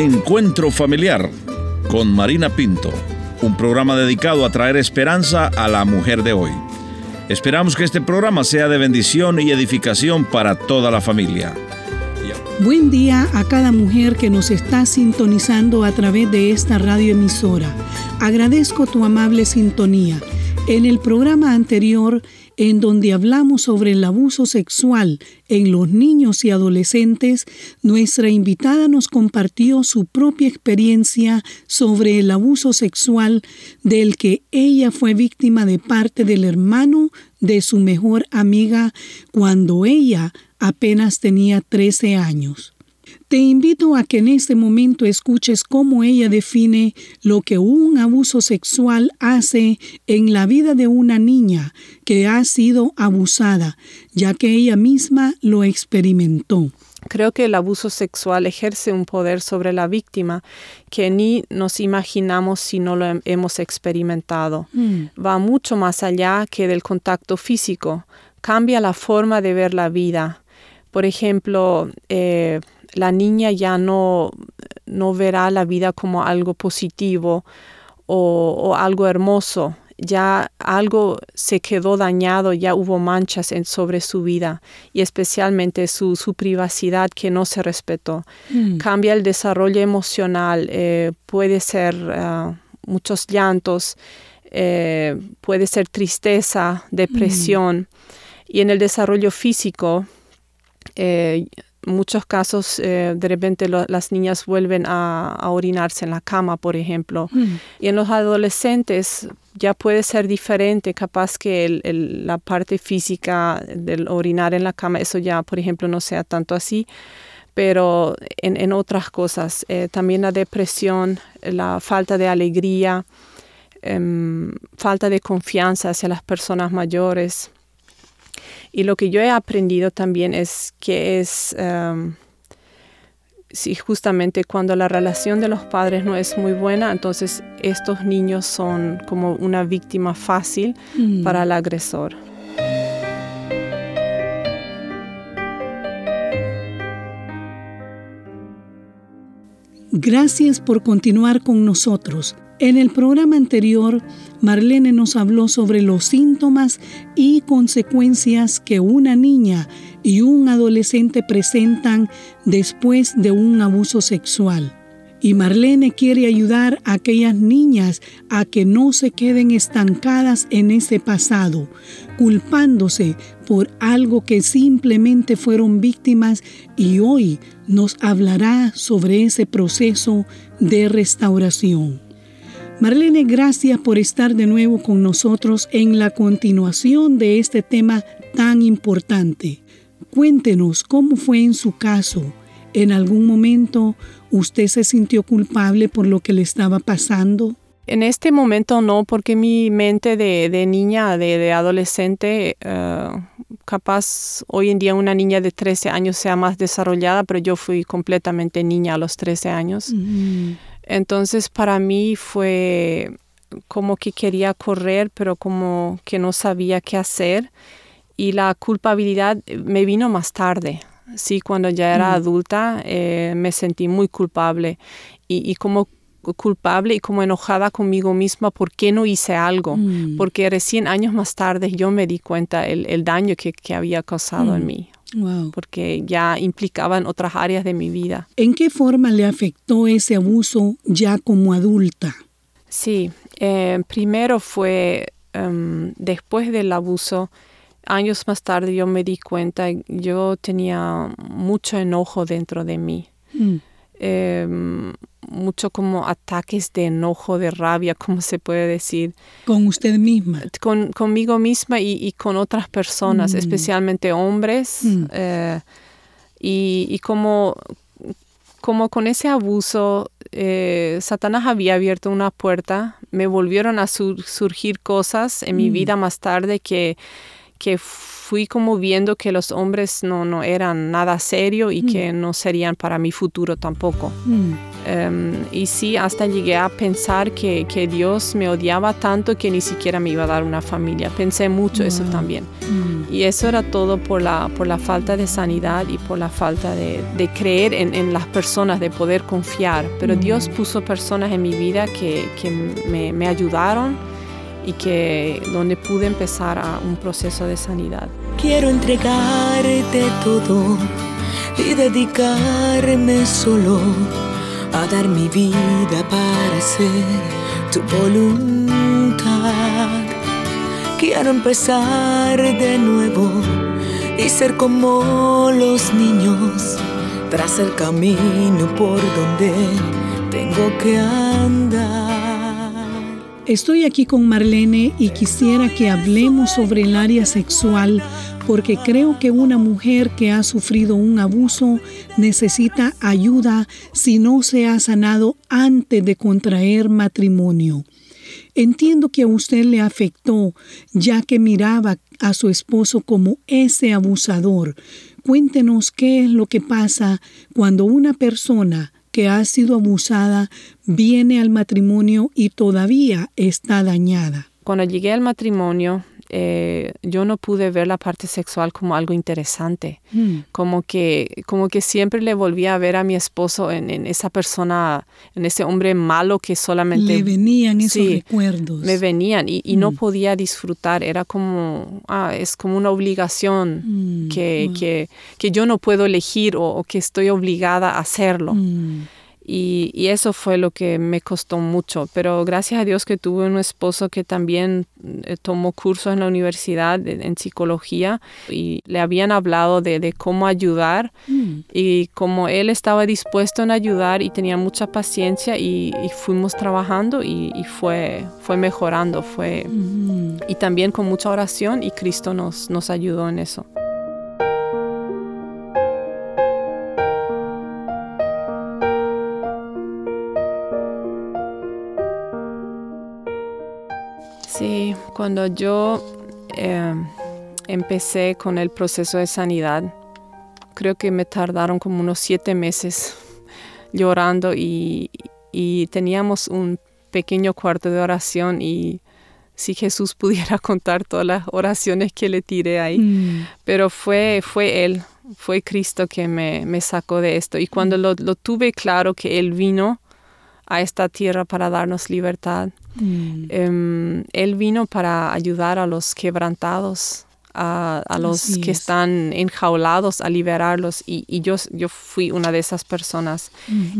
Encuentro Familiar con Marina Pinto, un programa dedicado a traer esperanza a la mujer de hoy. Esperamos que este programa sea de bendición y edificación para toda la familia. Buen día a cada mujer que nos está sintonizando a través de esta radioemisora. Agradezco tu amable sintonía. En el programa anterior en donde hablamos sobre el abuso sexual en los niños y adolescentes, nuestra invitada nos compartió su propia experiencia sobre el abuso sexual del que ella fue víctima de parte del hermano de su mejor amiga cuando ella apenas tenía 13 años. Te invito a que en este momento escuches cómo ella define lo que un abuso sexual hace en la vida de una niña que ha sido abusada, ya que ella misma lo experimentó. Creo que el abuso sexual ejerce un poder sobre la víctima que ni nos imaginamos si no lo hemos experimentado. Mm. Va mucho más allá que del contacto físico. Cambia la forma de ver la vida. Por ejemplo, eh, la niña ya no, no verá la vida como algo positivo o, algo hermoso, ya algo se quedó dañado, ya hubo manchas en, sobre su vida y especialmente su, privacidad que no se respetó. Mm. Cambia el desarrollo emocional, eh, puede ser ah, muchos llantos, eh, puede ser tristeza, depresión. Mm. Y en el desarrollo físico, eh, muchos casos eh, de repente las niñas vuelven a, orinarse en la cama, por ejemplo. Mm. Y en los adolescentes ya puede ser diferente, capaz que la parte física del orinar en la cama, eso ya, por ejemplo, no sea tanto así. Pero en, otras cosas, eh, también la depresión, la falta de alegría, em, falta de confianza hacia las personas mayores, y lo que yo he aprendido también es que es, um, si justamente cuando la relación de los padres no es muy buena, entonces estos niños son como una víctima fácil mm. para el agresor. Gracias por continuar con nosotros. En el programa anterior, Marlene nos habló sobre los síntomas y consecuencias que una niña y un adolescente presentan después de un abuso sexual. Y Marlene quiere ayudar a aquellas niñas a que no se queden estancadas en ese pasado, culpándose por algo que simplemente fueron víctimas y hoy nos hablará sobre ese proceso de restauración. Marlene, gracias por estar de nuevo con nosotros en la continuación de este tema tan importante. Cuéntenos cómo fue en su caso. ¿En algún momento usted se sintió culpable por lo que le estaba pasando? En este momento no, porque mi mente de, niña, de, adolescente, eh, capaz hoy en día una niña de 13 años sea más desarrollada, pero yo fui completamente niña a los 13 años. Entonces para mí fue como que quería correr, pero como que no sabía qué hacer. Y la culpabilidad me vino más tarde. Sí, cuando ya era mm. adulta eh, me sentí muy culpable y, como culpable y como enojada conmigo misma por qué no hice algo, mm. porque recién años más tarde yo me di cuenta el, el daño que, que había causado en mm. mí porque ya implicaban otras áreas de mi vida. ¿En qué forma le afectó ese abuso ya como adulta? Sí, eh, primero fue em, después del abuso, años más tarde yo me di cuenta, yo tenía mucho enojo dentro de mí. Mm. Em, mucho como ataques de enojo, de rabia, como se puede decir. Con usted misma. Con, conmigo misma y, con otras personas, mm. especialmente hombres. Mm. Eh, y, como, como con ese abuso, eh, Satanás había abierto una puerta, me volvieron a surgir cosas en mi mm. vida más tarde que que fui como viendo que los hombres no, no eran nada serio y que no serían para mi futuro tampoco. Em, y sí, hasta llegué a pensar que, que, Dios me odiaba tanto que ni siquiera me iba a dar una familia. Pensé mucho eso también. Y eso era todo por la, por la falta de sanidad y por la falta de, de creer en, en, las personas, de poder confiar. Pero Dios puso personas en mi vida que, que me, me ayudaron y que donde pude empezar a un proceso de sanidad. Quiero entregarte todo y dedicarme solo a dar mi vida para hacer tu voluntad. Quiero empezar de nuevo y ser como los niños, tras el camino por donde tengo que andar. Estoy aquí con Marlene y quisiera que hablemos sobre el área sexual porque creo que una mujer que ha sufrido un abuso necesita ayuda si no se ha sanado antes de contraer matrimonio. Entiendo que a usted le afectó ya que miraba a su esposo como ese abusador. Cuéntenos qué es lo que pasa cuando una persona que ha sido abusada viene al matrimonio y todavía está dañada. Cuando llegué al matrimonio, eh, yo no pude ver la parte sexual como algo interesante, mm. como, que, como que siempre le volvía a ver a mi esposo en, esa persona, en ese hombre malo que solamente... Le venían esos recuerdos. Me venían y, no mm. podía disfrutar, era como, ah, es como una obligación mm. que, que, que, yo no puedo elegir o, o que estoy obligada a hacerlo. Y, eso fue lo que me costó mucho. Pero gracias a Dios que tuve un esposo que también eh, tomó cursos en la universidad en psicología y le habían hablado de, cómo ayudar mm. y como él estaba dispuesto en ayudar y tenía mucha paciencia y, fuimos trabajando y, fue, fue mejorando. Fue, mm. Y también con mucha oración y Cristo nos, nos ayudó en eso. Cuando yo em, empecé con el proceso de sanidad, creo que me tardaron como unos siete meses llorando y, teníamos un pequeño cuarto de oración y si Jesús pudiera contar todas las oraciones que le tiré ahí, mm. pero fue, fue Él, fue Cristo que me, sacó de esto. Y cuando lo, lo, tuve claro que Él vino a esta tierra para darnos libertad, Mm. Em, él vino para ayudar a los quebrantados, a, los que están enjaulados, a liberarlos. Y, yo, yo fui una de esas personas,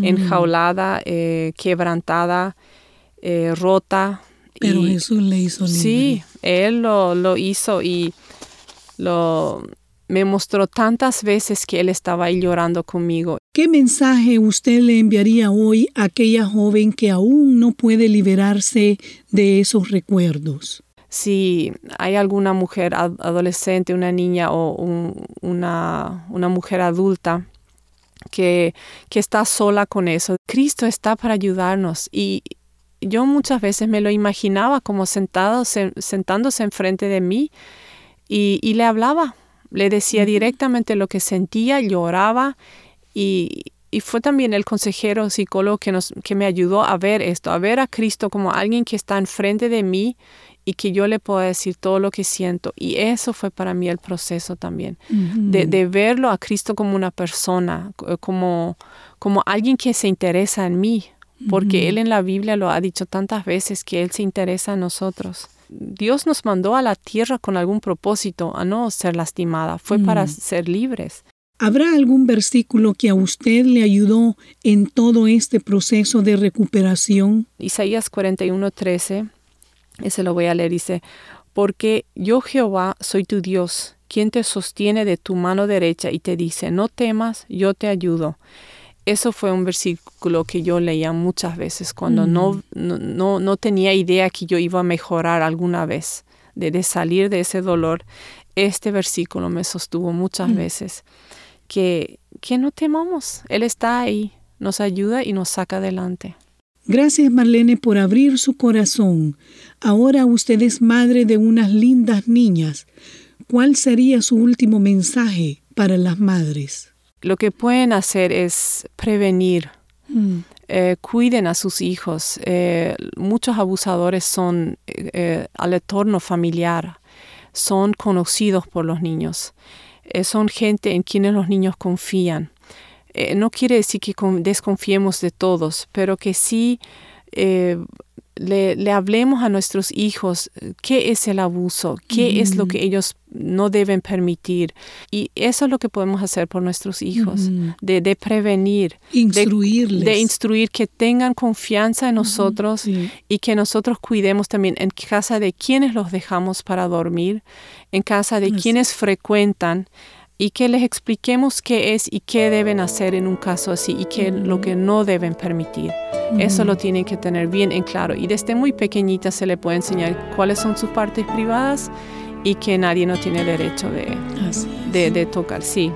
enjaulada, eh, quebrantada, eh, rota. Pero Jesús le hizo libre. Sí, Él lo, lo hizo y lo, me mostró tantas veces que él estaba ahí llorando conmigo. ¿Qué mensaje usted le enviaría hoy a aquella joven que aún no puede liberarse de esos recuerdos? Si hay alguna mujer adolescente, una niña o una, una, mujer adulta que, que está sola con eso, Cristo está para ayudarnos y yo muchas veces me lo imaginaba como sentado, sentándose enfrente de mí y, y le hablaba le decía directamente lo que sentía, lloraba y, fue también el consejero psicólogo que, nos, que me ayudó a ver esto, a ver a Cristo como alguien que está enfrente de mí y que yo le puedo decir todo lo que siento. Y eso fue para mí el proceso también, de, verlo a Cristo como una persona, como, como alguien que se interesa en mí, porque Él en la Biblia lo ha dicho tantas veces que Él se interesa en nosotros. Dios nos mandó a la tierra con algún propósito, a no ser lastimada, fue para mm. ser libres. ¿Habrá algún versículo que a usted le ayudó en todo este proceso de recuperación? Isaías 41:13, ese lo voy a leer, dice, porque yo Jehová soy tu Dios, quien te sostiene de tu mano derecha y te dice, no temas, yo te ayudo eso fue un versículo que yo leía muchas veces cuando no, no, no, tenía idea que yo iba a mejorar alguna vez, de, salir de ese dolor. Este versículo me sostuvo muchas veces, que, que no temamos, Él está ahí, nos ayuda y nos saca adelante. Gracias Marlene por abrir su corazón. Ahora usted es madre de unas lindas niñas. ¿cuál sería su último mensaje para las madres? Lo que pueden hacer es prevenir. Mm. Eh, cuiden a sus hijos. Eh, muchos abusadores son eh, al entorno familiar, son conocidos por los niños, son gente en quienes los niños confían. no quiere decir que desconfiemos de todos, pero que sí le, hablemos a nuestros hijos qué es el abuso, qué es lo que ellos no deben permitir. Y eso es lo que podemos hacer por nuestros hijos, de, prevenir, Instruirles. De, instruir que tengan confianza en nosotros y que nosotros cuidemos también en casa de quienes los dejamos para dormir, en casa de quienes frecuentan y que les expliquemos qué es y qué deben hacer en un caso así y qué lo que no deben permitir. Eso lo tienen que tener bien en claro y desde muy pequeñita se le puede enseñar cuáles son sus partes privadas y que nadie no tiene derecho de, de, de tocar. Sí.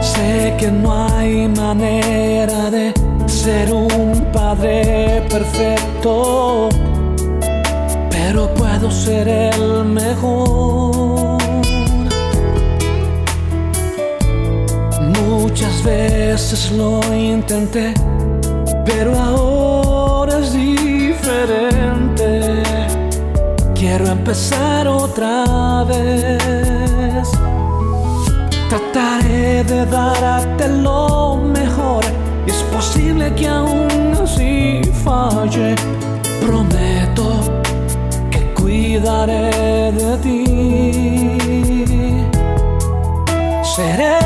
Sé que no hay manera de ser un padre perfecto, pero puedo ser el mejor. Veces lo intenté, pero ahora es diferente. Quiero empezar otra vez. Trataré de darte lo mejor. Es posible que aún así falle. Prometo que cuidaré de ti. Seré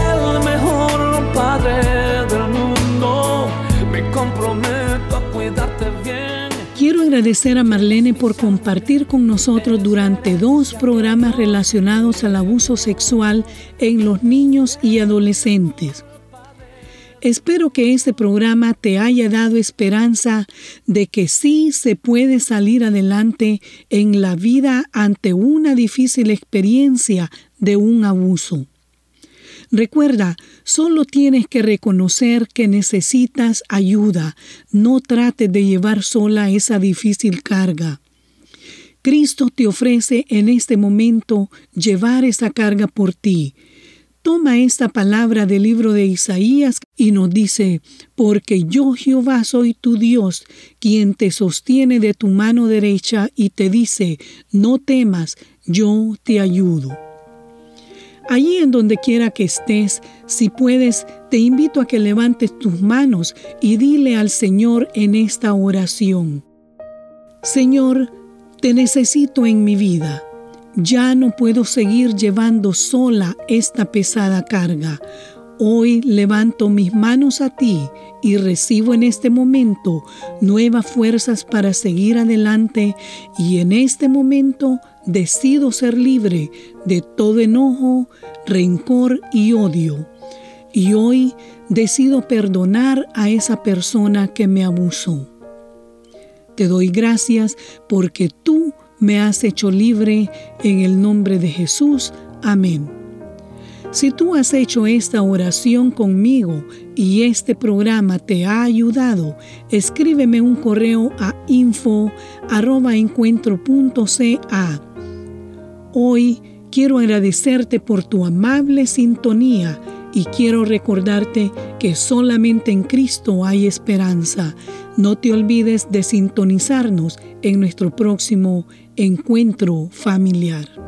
agradecer a Marlene por compartir con nosotros durante dos programas relacionados al abuso sexual en los niños y adolescentes. Espero que este programa te haya dado esperanza de que sí se puede salir adelante en la vida ante una difícil experiencia de un abuso. Recuerda, solo tienes que reconocer que necesitas ayuda. No trates de llevar sola esa difícil carga. Cristo te ofrece en este momento llevar esa carga por ti. Toma esta palabra del libro de Isaías y nos dice, porque yo Jehová soy tu Dios, quien te sostiene de tu mano derecha y te dice, no temas, yo te ayudo. Allí en donde quiera que estés, si puedes, te invito a que levantes tus manos y dile al Señor en esta oración. Señor, te necesito en mi vida. Ya no puedo seguir llevando sola esta pesada carga. Hoy levanto mis manos a ti y recibo en este momento nuevas fuerzas para seguir adelante y en este momento decido ser libre de todo enojo, rencor y odio. Y hoy decido perdonar a esa persona que me abusó. Te doy gracias porque tú me has hecho libre en el nombre de Jesús. Amén. Si tú has hecho esta oración conmigo y este programa te ha ayudado, escríbeme un correo a info@encuentro.ca. Hoy quiero agradecerte por tu amable sintonía y quiero recordarte que solamente en Cristo hay esperanza. No te olvides de sintonizarnos en nuestro próximo encuentro familiar.